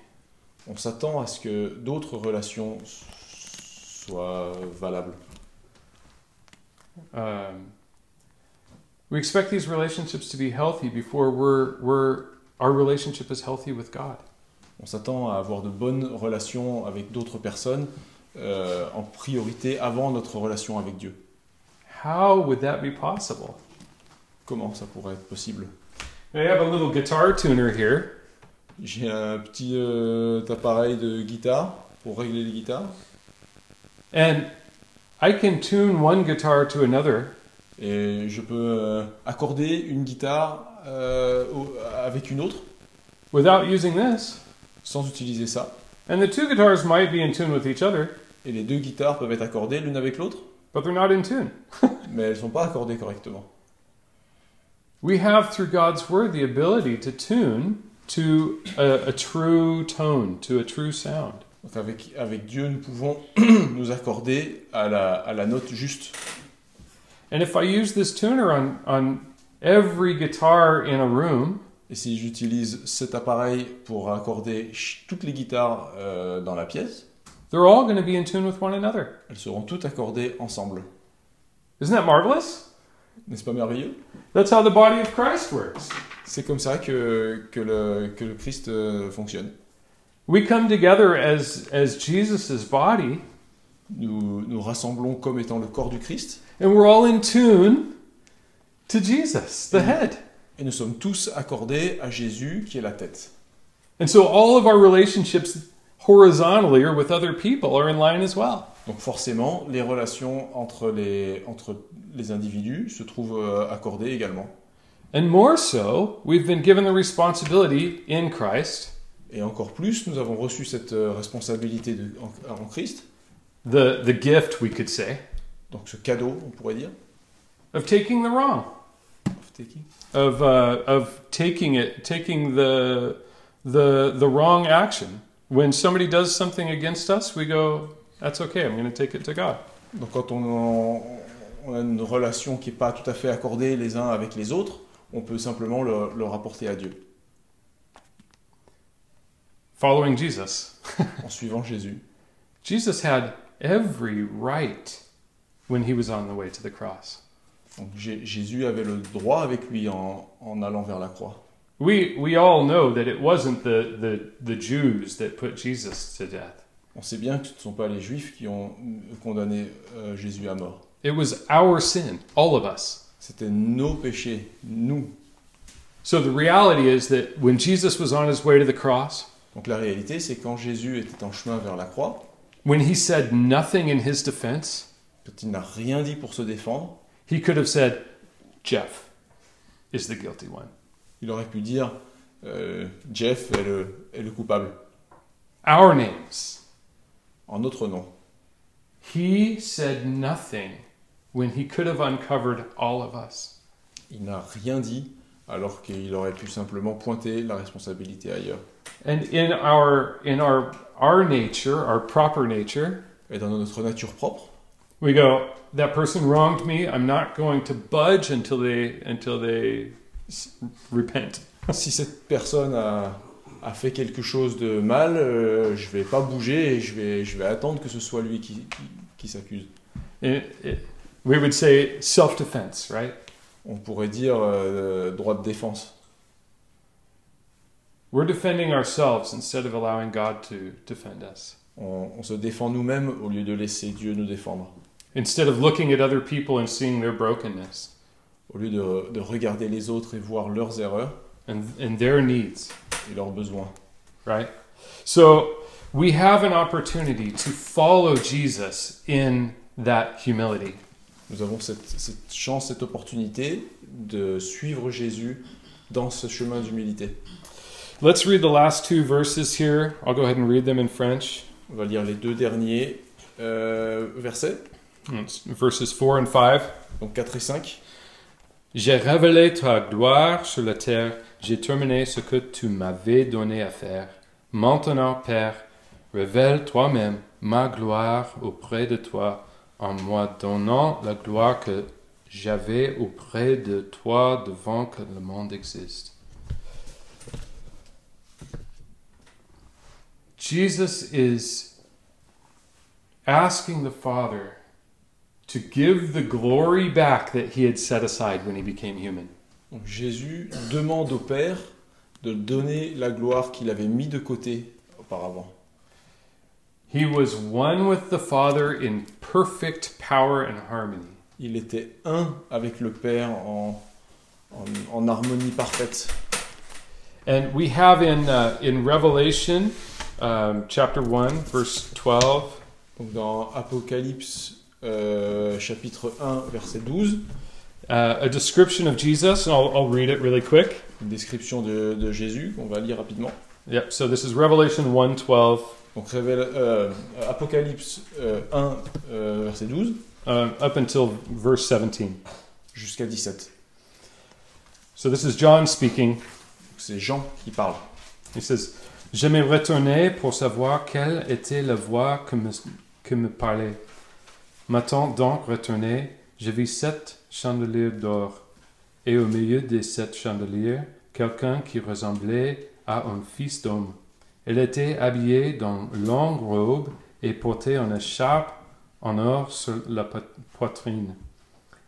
Speaker 2: On s'attend à ce que d'autres relations soient valables.
Speaker 1: Um, we expect these relationships to be healthy before we're we're our relationship is healthy with God.
Speaker 2: On s'attend à avoir de bonnes relations avec d'autres personnes euh, en priorité avant notre relation avec Dieu.
Speaker 1: How would that be possible?
Speaker 2: Comment ça pourrait être possible?
Speaker 1: I have a little guitar tuner here,
Speaker 2: J'ai un petit euh, appareil de guitare pour régler les guitares
Speaker 1: and I can tune one guitar to another
Speaker 2: et je peux euh, accorder une guitare avec une autre
Speaker 1: without using this.
Speaker 2: sans utiliser ça.
Speaker 1: And the two guitars might be in tune with each other,
Speaker 2: Et les deux guitares peuvent être accordées l'une avec l'autre,
Speaker 1: but they're not in tune.
Speaker 2: mais elles sont pas accordées correctement.
Speaker 1: We have, through God's Word, the ability to tune to a, a true tone, to a true sound.
Speaker 2: Donc avec, avec Dieu, nous pouvons nous accorder à la, à la note juste.
Speaker 1: And if I use this tuner on, on every guitar in a room,
Speaker 2: Et si j'utilise cet appareil pour accorder toutes les guitares euh, dans la pièce,
Speaker 1: they're all going to be in tune with one another.
Speaker 2: elles seront toutes accordées ensemble.
Speaker 1: Isn't that marvelous?
Speaker 2: N'est-ce pas merveilleux?
Speaker 1: That's how the body of Christ works.
Speaker 2: C'est comme ça que, que, le, que le Christ euh, fonctionne.
Speaker 1: We come together as, as Jesus' body,
Speaker 2: Nous nous rassemblons comme étant le corps du Christ
Speaker 1: and we're all in tune to Jesus, the head.
Speaker 2: Et nous sommes tous accordés à Jésus qui est la tête.
Speaker 1: And so all of our relationships horizontally or with other people are in line as well.
Speaker 2: Donc forcément, les relations entre les, entre les individus se trouvent euh, accordées également.
Speaker 1: And more so, we've been given the responsibility in Christ,
Speaker 2: Et encore plus, nous avons reçu cette euh, responsabilité de- en, en Christ,
Speaker 1: the, the gift, we could say,
Speaker 2: donc ce cadeau, on pourrait dire,
Speaker 1: of taking the wrong,
Speaker 2: taking,
Speaker 1: of, uh, of taking it, taking the, the, the wrong action. When somebody does something against us, we go, that's okay, I'm going to take it to God.
Speaker 2: Donc quand on, on a une relation qui n'est pas tout à fait accordée les uns avec les autres, on peut simplement le, le rapporter à Dieu
Speaker 1: Following Jesus,
Speaker 2: en suivant Jésus.
Speaker 1: Jesus had every right when he was on the way to the cross.
Speaker 2: Donc Jé- Jésus avait le droit avec lui en, en allant vers la croix.
Speaker 1: We, we all know that it wasn't the, the, the Jews that put Jesus to death.
Speaker 2: On sait bien que ce ne sont pas les Juifs qui ont condamné euh, Jésus à mort.
Speaker 1: It was our sin, all of us.
Speaker 2: C'était nos péchés, nous.
Speaker 1: So the reality is that when Jesus was on his way to the cross,
Speaker 2: Donc la réalité, c'est quand Jésus était en chemin vers la croix,
Speaker 1: when he said nothing in his defense,
Speaker 2: quand il n'a rien dit pour se défendre,
Speaker 1: he could have said, Jeff is the guilty one.
Speaker 2: il aurait pu dire euh, Jeff est le, est le coupable,
Speaker 1: Our names.
Speaker 2: en notre nom.
Speaker 1: He said nothing when he could have uncovered all of us.
Speaker 2: Il n'a rien dit alors qu'il aurait pu simplement pointer la responsabilité ailleurs.
Speaker 1: And in our in our our nature, our proper nature,
Speaker 2: Et dans notre nature propre,
Speaker 1: we go, that person wronged me. I'm not going to budge until they until they s- repent.
Speaker 2: si cette personne a, a fait quelque chose de mal, euh, je vais pas bouger et je vais, je vais attendre que ce soit lui qui, qui, qui s'accuse.
Speaker 1: We would say self-defense, right?
Speaker 2: On pourrait dire euh, droit de défense.
Speaker 1: We're defending ourselves instead of allowing God to defend us.
Speaker 2: On, on se défend nous-mêmes au lieu de laisser Dieu nous défendre.
Speaker 1: Instead of looking at other people and seeing their brokenness
Speaker 2: Au lieu de, de regarder les autres et voir leurs erreurs
Speaker 1: and, and their needs,
Speaker 2: et leurs besoins.
Speaker 1: right? So we have an opportunity to follow Jesus in that humility.
Speaker 2: Nous avons cette, cette chance, cette opportunité de suivre Jésus dans ce chemin d'humilité.
Speaker 1: Let's read the last two verses here. I'll go ahead and read them in French.
Speaker 2: On va lire les deux derniers euh, versets,
Speaker 1: verses 4 and 5.
Speaker 2: donc 4 et 5.
Speaker 1: J'ai révélé ta gloire sur la terre, j'ai terminé ce que tu m'avais donné à faire. Maintenant, Père, révèle toi-même ma gloire auprès de toi, en moi donnant la gloire que j'avais auprès de toi devant que le monde existe. Jesus is asking the Father to give the glory back that he had set aside when he became human.
Speaker 2: Donc Jésus demande au Père de donner la gloire qu'il avait mis de côté auparavant.
Speaker 1: He was one with the Father in perfect power and harmony.
Speaker 2: Il était un avec le Père en, en, en harmonie parfaite.
Speaker 1: And we have in, uh, in Revelation um, chapter 1, verse 12,
Speaker 2: Donc dans Apocalypse euh, chapitre 1 verset 12,
Speaker 1: uh, a description of Jesus, and I'll, I'll read it really quick.
Speaker 2: une description de, de Jésus qu'on va lire rapidement.
Speaker 1: Yep, so this is Revelation 1 12
Speaker 2: Donc révèle, euh, Apocalypse euh, 1 euh, verset 12
Speaker 1: uh, up until verse 17.
Speaker 2: jusqu'à 17.
Speaker 1: So this is John speaking.
Speaker 2: C'est Jean qui parle.
Speaker 1: He says, Je me pour savoir quelle était la voix que me, que me parlait. M'étant donc retourné, je vis sept chandeliers d'or, et au milieu des sept chandeliers, quelqu'un qui ressemblait à un fils d'homme. Il était habillé dans une longue robe et portait une écharpe en or sur la po- poitrine.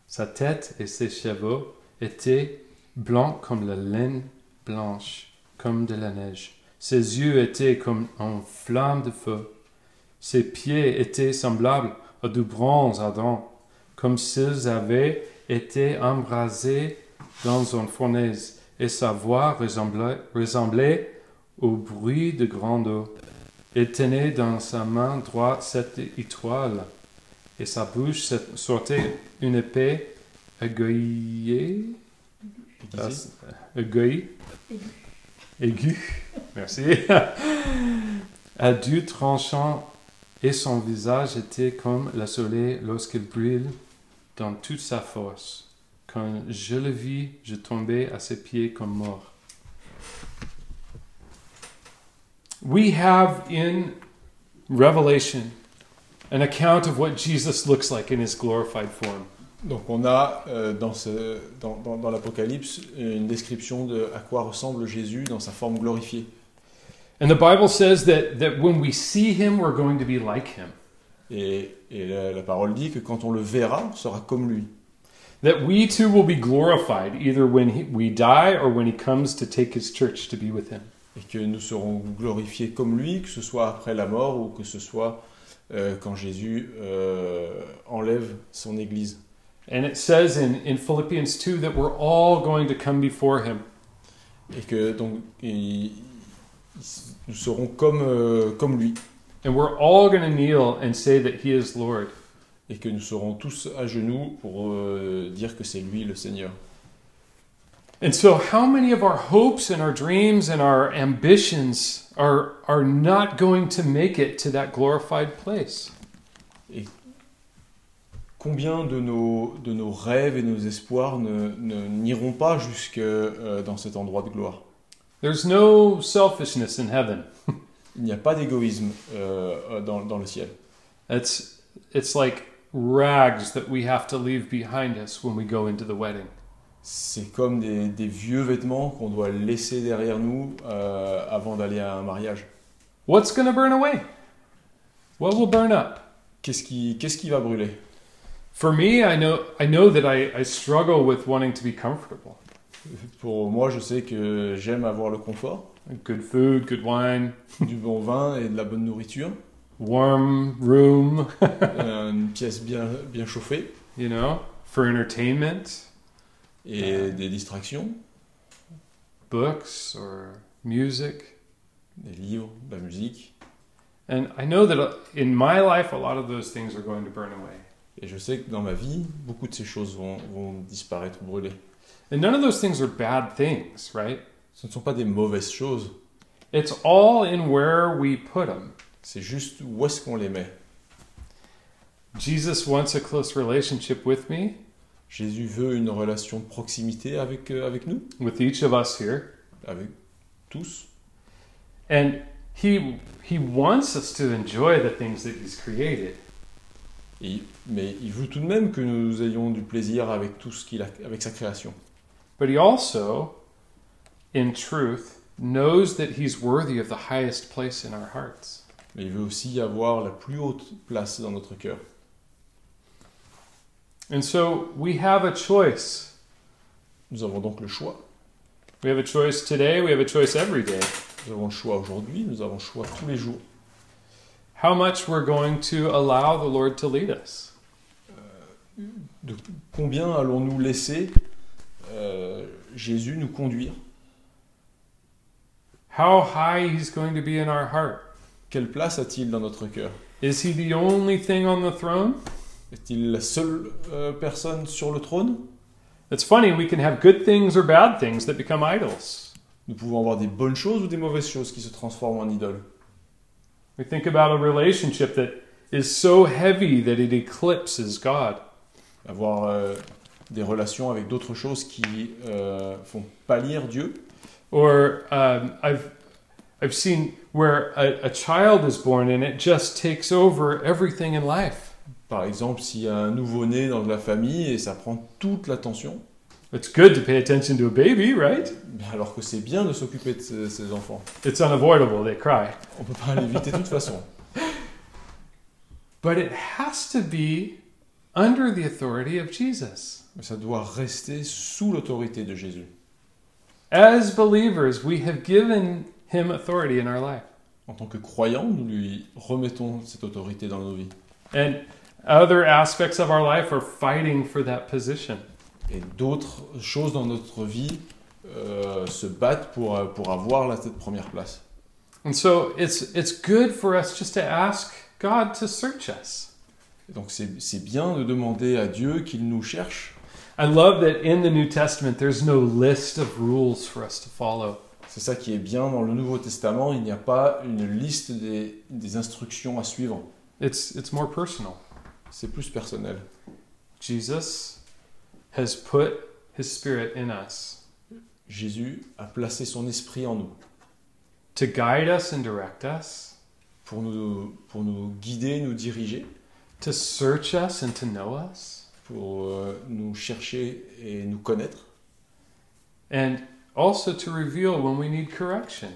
Speaker 1: Sa tête et ses cheveux étaient blancs comme la laine blanche, comme de la neige. Ses yeux étaient comme une flamme de feu. Ses pieds étaient semblables à du bronze ardent, comme s'ils avaient été embrasés dans une fournaise, et sa voix ressemblait, ressemblait au bruit de grande eau. Il tenait dans sa main droite cette étoile, et sa bouche sortait une épée aiguillée aiguille. Aigu. Merci. à deux tranchants, et son visage était comme le soleil lorsqu'il brille dans toute sa force. Quand je le vis, je tombais à ses pieds comme mort. We have in Revelation an account of what Jesus looks like in his glorified form.
Speaker 2: Donc on a euh, dans, l'Apocalypse une description de à quoi ressemble Jésus dans sa forme glorifiée.
Speaker 1: And the Bible says that, that when we see him, we're going to be like him.
Speaker 2: Et, et la, la parole dit que quand on le verra, on sera comme lui.
Speaker 1: That we too will be glorified either when he, we die or when he comes to take his church to be with him.
Speaker 2: Et que nous serons glorifiés comme lui, que ce soit après la mort ou que ce soit euh, quand Jésus euh, enlève son Église.
Speaker 1: And it says in, in Philippians 2 that we're all going to come before him.
Speaker 2: Et que donc il- nous serons comme, euh, comme lui.
Speaker 1: And we're all going to kneel and say that he is Lord.
Speaker 2: Et que nous serons tous à genoux pour euh, dire que c'est lui le Seigneur.
Speaker 1: And so, how many of our hopes and our dreams and our ambitions are, are not going to make it to that glorified place?
Speaker 2: combien de nos, de nos rêves et nos espoirs ne, ne- n'iront pas jusque euh, dans cet endroit de gloire?
Speaker 1: There's no selfishness in heaven.
Speaker 2: Il n'y a pas d'égoïsme euh, dans, dans le ciel.
Speaker 1: It's it's like rags that we have to leave behind us when we go into the wedding.
Speaker 2: C'est comme des, des vieux vêtements qu'on doit laisser derrière nous euh, avant d'aller à un mariage.
Speaker 1: What's going to burn away? What will burn up?
Speaker 2: Qu'est-ce qui, qu'est-ce qui va brûler
Speaker 1: For me, I know I know that I, I struggle with wanting to be comfortable.
Speaker 2: Pour moi, je sais que j'aime avoir le confort,
Speaker 1: Good food, good wine,
Speaker 2: du bon vin et de la bonne nourriture,
Speaker 1: warm room,
Speaker 2: euh, une pièce bien, bien chauffée
Speaker 1: you know, for entertainment,
Speaker 2: et des distractions,
Speaker 1: books or music.
Speaker 2: des livres, de la musique.
Speaker 1: And I know that in my life, a lot of those things are going to burn away.
Speaker 2: Et je sais que dans ma vie, beaucoup de ces choses vont, vont disparaître, brûler.
Speaker 1: And none of those things are bad things, right?
Speaker 2: Ce ne sont pas des mauvaises choses,
Speaker 1: It's all in where we put them.
Speaker 2: c'est juste où est-ce qu'on les met.
Speaker 1: Jesus wants a close relationship with me,
Speaker 2: Jésus veut une relation de proximité avec, euh, avec nous,
Speaker 1: with each of us here.
Speaker 2: avec tous.
Speaker 1: And he he wants us to enjoy the things that he's created.
Speaker 2: Et- mais il veut tout de même que nous ayons du plaisir avec tout ce qu'il a, avec sa création.
Speaker 1: But he also, in truth, knows that he's worthy of the highest place in our hearts.
Speaker 2: Mais il veut aussi avoir la plus haute place dans notre cœur.
Speaker 1: And so we have a choice.
Speaker 2: Nous avons donc le choix.
Speaker 1: We have a choice today, we have a choice every day.
Speaker 2: Nous avons le choix aujourd'hui, nous avons le choix tous les jours.
Speaker 1: How much we're going to allow the Lord to lead us.
Speaker 2: De combien allons-nous laisser euh, Jésus nous conduire
Speaker 1: How high he's going to be in our heart.
Speaker 2: Quelle place a-t-il dans notre cœur?
Speaker 1: Is he the only thing on the throne?
Speaker 2: Est-il la seule euh, personne sur le trône?
Speaker 1: It's funny, we can have good things or bad things that become idols.
Speaker 2: Nous pouvons avoir des bonnes choses ou des mauvaises choses qui se transforment en idoles.
Speaker 1: We think about a relationship that is so heavy that it eclipses God.
Speaker 2: Avoir euh, des relations avec d'autres choses qui euh, font pâlir Dieu.
Speaker 1: Or um, I've I've seen where a, a child is born and it just takes over everything in life.
Speaker 2: Par exemple, s'il y a un nouveau-né dans la famille et ça prend toute l'attention,
Speaker 1: It's good to pay attention to a baby, right?
Speaker 2: alors que c'est bien de s'occuper de ces, ces enfants.
Speaker 1: It's unavoidable, they cry.
Speaker 2: On peut pas l'éviter de toute façon.
Speaker 1: But it has to be under the authority of Jesus.
Speaker 2: Mais ça doit rester sous l'autorité de Jésus.
Speaker 1: As believers, we have given him authority in our life.
Speaker 2: En tant que croyants, nous lui remettons cette autorité dans nos vies.
Speaker 1: And other aspects of our life are fighting for that position.
Speaker 2: Et d'autres choses dans notre vie euh, se battent pour, euh, pour avoir la, cette première place.
Speaker 1: And so it's it's good for us just to ask God to search us.
Speaker 2: Et donc c'est c'est bien de demander à Dieu qu'il nous cherche.
Speaker 1: I love that in the New Testament there's no list of rules for us to follow.
Speaker 2: C'est ça qui est bien dans le Nouveau Testament, il n'y a pas une liste des, des instructions à suivre.
Speaker 1: It's it's more personal.
Speaker 2: C'est plus personnel.
Speaker 1: Jesus has put his spirit in us
Speaker 2: Jésus a placé son esprit en nous
Speaker 1: to guide us and direct us,
Speaker 2: pour nous, pour nous guider, nous diriger,
Speaker 1: to search us and to know us,
Speaker 2: pour euh, nous chercher et nous connaître,
Speaker 1: and also to reveal when we need correction.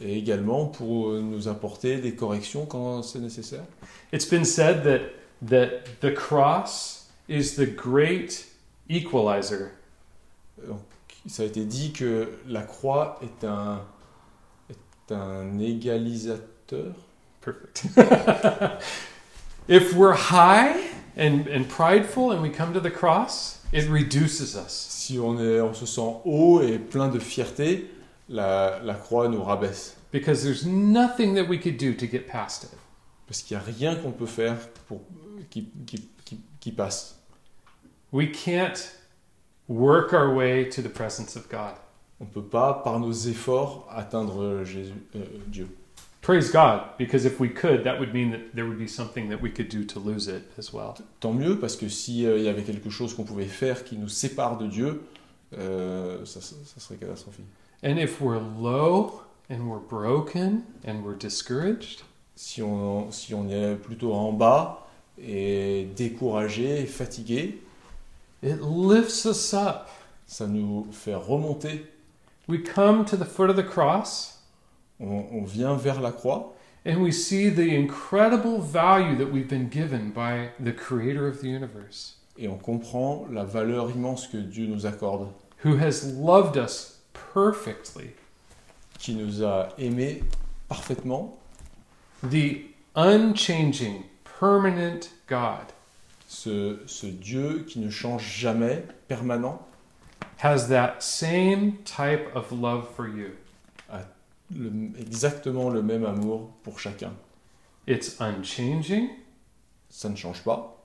Speaker 2: et également pour euh, nous apporter des corrections quand c'est nécessaire.
Speaker 1: It's been said that that the cross is the great equalizer.
Speaker 2: Donc, ça a été dit que la croix est un, est un égalisateur.
Speaker 1: Perfect. if we're high and, and prideful and we come to the cross, it reduces us.
Speaker 2: Si on, est, on se sent haut et plein de fierté, la, la croix nous rabaisse.
Speaker 1: Because there's nothing that we could do to get past it.
Speaker 2: Parce qu'il n'y a rien qu'on peut faire pour, qui, qui, qui, qui passe.
Speaker 1: We can't work our way to the presence of God.
Speaker 2: On ne peut pas, par nos efforts, atteindre Jésus, euh, Dieu.
Speaker 1: Praise God, because if we could, that would mean that there would be something that we could do to lose it as well.
Speaker 2: Tant mieux, parce que s'il y avait quelque chose qu'on pouvait faire qui nous sépare de Dieu, euh, ça, ça serait catastrophique.
Speaker 1: And if we're low and we're broken and we're discouraged,
Speaker 2: Si on, si on est plutôt en bas et découragé, et fatigué,
Speaker 1: it lifts us up.
Speaker 2: ça nous fait remonter.
Speaker 1: We come to the foot of the cross
Speaker 2: On, on vient vers la croix
Speaker 1: and we see the incredible value that we've been given by the creator of the universe,
Speaker 2: et on comprend la valeur immense que Dieu nous accorde,
Speaker 1: who has loved us perfectly.
Speaker 2: qui nous a aimés parfaitement,
Speaker 1: The unchanging, permanent God
Speaker 2: ce, ce Dieu qui ne change jamais, permanent,
Speaker 1: has that same type of love for you.
Speaker 2: Le- exactement le même amour pour chacun.
Speaker 1: It's unchanging,
Speaker 2: Ça ne change pas,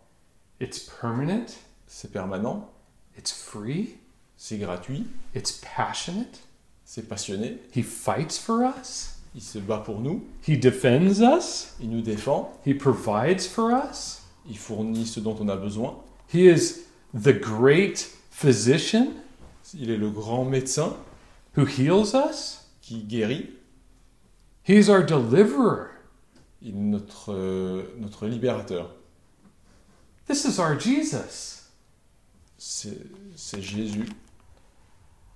Speaker 1: it's permanent,
Speaker 2: c'est permanent,
Speaker 1: it's free,
Speaker 2: c'est gratuit,
Speaker 1: it's passionate.
Speaker 2: c'est passionné,
Speaker 1: He fights for us,
Speaker 2: il se bat pour nous,
Speaker 1: He defends us,
Speaker 2: il nous défend,
Speaker 1: He provides for us.
Speaker 2: il fournit ce dont on a besoin,
Speaker 1: He is the great physician
Speaker 2: il est le grand médecin
Speaker 1: who heals us.
Speaker 2: qui guérit,
Speaker 1: He's our deliverer.
Speaker 2: il notre, notre libérateur.
Speaker 1: This is our Jesus.
Speaker 2: C'est c'est Jésus.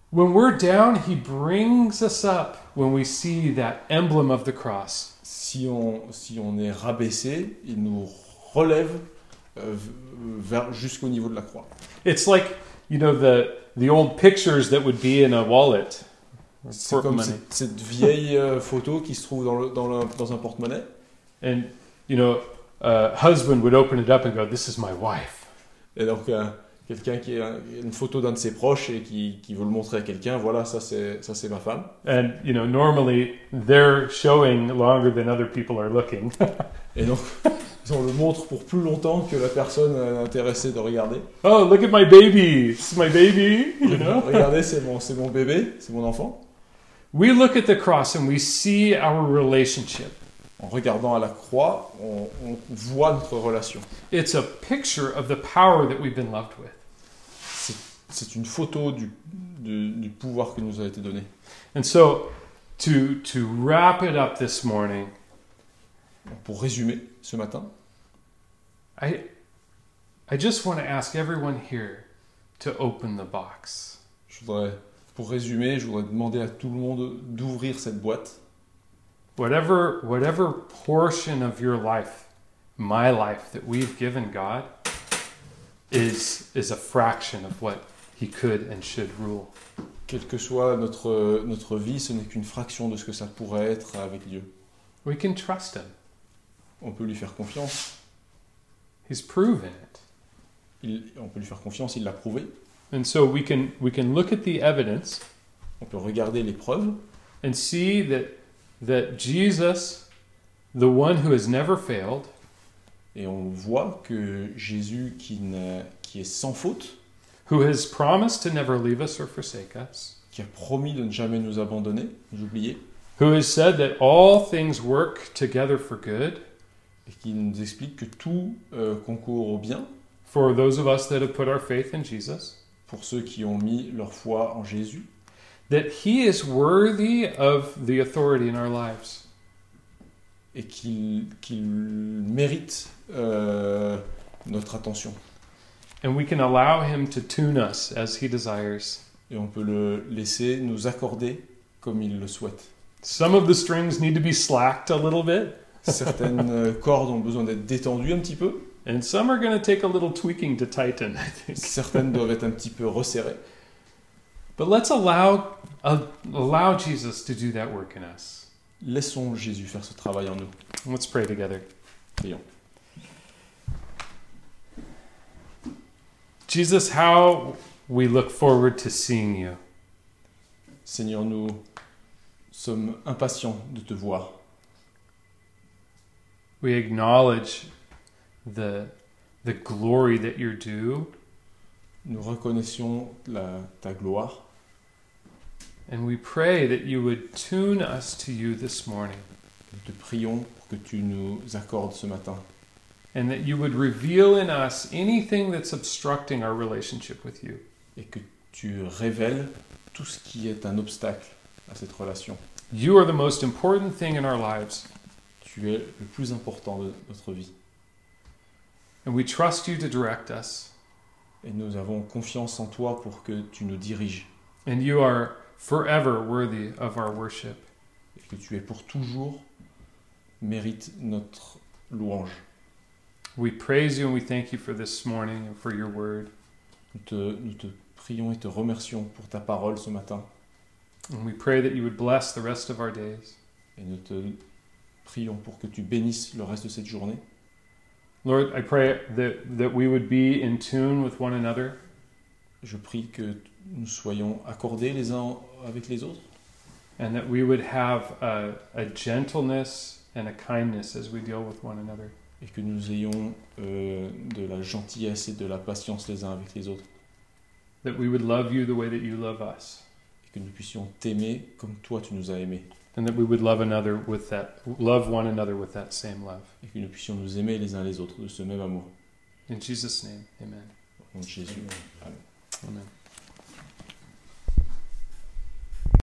Speaker 1: When we're down, He brings us up when we see that emblem of the cross.
Speaker 2: Si on, si on est rabaissé, il nous relève euh, vers, jusqu'au niveau de la croix.
Speaker 1: It's like, you know, the, the old pictures that would be in a wallet.
Speaker 2: C'est comme cette, cette vieille euh, photo qui se trouve dans, le- dans, le- dans un porte-monnaie.
Speaker 1: And, you know, a husband would open it up and go, This is my wife.
Speaker 2: Et donc, euh, quelqu'un qui a une photo d'un de ses proches et qui, qui veut le montrer à quelqu'un, voilà, ça c'est ça c'est ma femme.
Speaker 1: And, you know, normally they're showing longer than other people are looking.
Speaker 2: Et donc, on le montre pour plus longtemps que la personne intéressée de regarder.
Speaker 1: oh, look at my baby. This is my baby, you know?
Speaker 2: Regardez, c'est mon, c'est mon bébé, c'est mon enfant.
Speaker 1: We look at the cross and we see our relationship.
Speaker 2: En regardant à la croix, on, on voit notre relation.
Speaker 1: It's a picture of the power that we've been loved with.
Speaker 2: C'est- une photo du, du, du pouvoir qui nous a été donné.
Speaker 1: And so, to, to wrap it up this morning,
Speaker 2: Pour résumer ce matin,
Speaker 1: I, I just want to ask everyone here to open the box.
Speaker 2: je voudrais, pour résumer, je voudrais demander à tout le monde d'ouvrir cette boîte.
Speaker 1: Whatever, whatever portion of your life, my life, that we've given God is, is a fraction of what He could and should rule.
Speaker 2: Quelle que soit notre, notre vie, ce n'est qu'une fraction de ce que ça pourrait être avec Dieu.
Speaker 1: We can trust Him.
Speaker 2: On peut lui faire confiance.
Speaker 1: He's proven it.
Speaker 2: Il- on peut lui faire confiance, il l'a prouvé.
Speaker 1: And so we can, we can look at the evidence
Speaker 2: On peut regarder les preuves.
Speaker 1: and see that, that Jesus, the one who has never failed,
Speaker 2: et on voit que Jésus, qui, n'a- qui est sans faute,
Speaker 1: who has promised to never leave us or forsake us,
Speaker 2: qui a promis de ne jamais nous abandonner, nous oublier,
Speaker 1: who has said that all things work together for good
Speaker 2: et qui nous explique que tout euh, concourt au bien
Speaker 1: for those of us that have put our faith in Jesus,
Speaker 2: pour ceux qui ont mis leur foi en Jésus,
Speaker 1: that He is worthy of the authority in our lives.
Speaker 2: et qu'il qu'il mérite euh, notre attention.
Speaker 1: And we can allow Him to tune us as He desires.
Speaker 2: Et on peut le laisser nous accorder comme il le souhaite.
Speaker 1: Some of the strings need to be slacked a little bit,
Speaker 2: Certaines euh, cordes ont besoin d'être détendues un petit peu,
Speaker 1: and some are going to take a little tweaking to tighten, I think.
Speaker 2: certaines doivent être un petit peu resserrées.
Speaker 1: But let's allow, uh, allow Jesus to do that work in us.
Speaker 2: Laissons Jésus faire ce travail en nous.
Speaker 1: Let's pray together.
Speaker 2: Prions.
Speaker 1: Jesus, how we look forward to seeing you.
Speaker 2: Seigneur, nous sommes impatients de te voir.
Speaker 1: We acknowledge the, the glory that you're due,
Speaker 2: Nous reconnaissions la- ta gloire
Speaker 1: and we pray that you would tune us to you this morning.
Speaker 2: Nous te prions pour que tu nous accordes ce matin
Speaker 1: and that you would reveal in us anything that's obstructing our relationship with you.
Speaker 2: et que tu révèles tout ce qui est un obstacle à cette relation.
Speaker 1: You are the most important thing in our lives,
Speaker 2: Tu es le plus important de notre vie.
Speaker 1: And we trust you to direct us.
Speaker 2: Et nous avons confiance en toi pour que tu nous diriges
Speaker 1: And you are forever worthy of our worship.
Speaker 2: et que tu es pour toujours mérite notre louange.
Speaker 1: We praise you and we thank you for this morning and for your word.
Speaker 2: Nous te, nous te prions et te remercions pour ta parole ce matin
Speaker 1: And we pray that you would bless the rest of our days.
Speaker 2: et nous te prions pour que tu bénisses le reste de cette journée.
Speaker 1: Lord, I pray that, that we would be in tune with one another,
Speaker 2: Je prie que nous soyons accordés les uns avec les autres
Speaker 1: and that we would have a, a gentleness and a kindness as we deal with one another.
Speaker 2: et que nous ayons euh, de la gentillesse et de la patience les uns avec les autres
Speaker 1: That we would love you the way that you love us.
Speaker 2: et que nous puissions t'aimer comme toi tu nous as aimés
Speaker 1: And that we would love another with that love one another with that same love.
Speaker 2: et que nous puissions nous aimer les uns les autres de ce même amour.
Speaker 1: In Jesus' name, amen.
Speaker 2: Au nom de Jésus. Amen.
Speaker 1: Amen.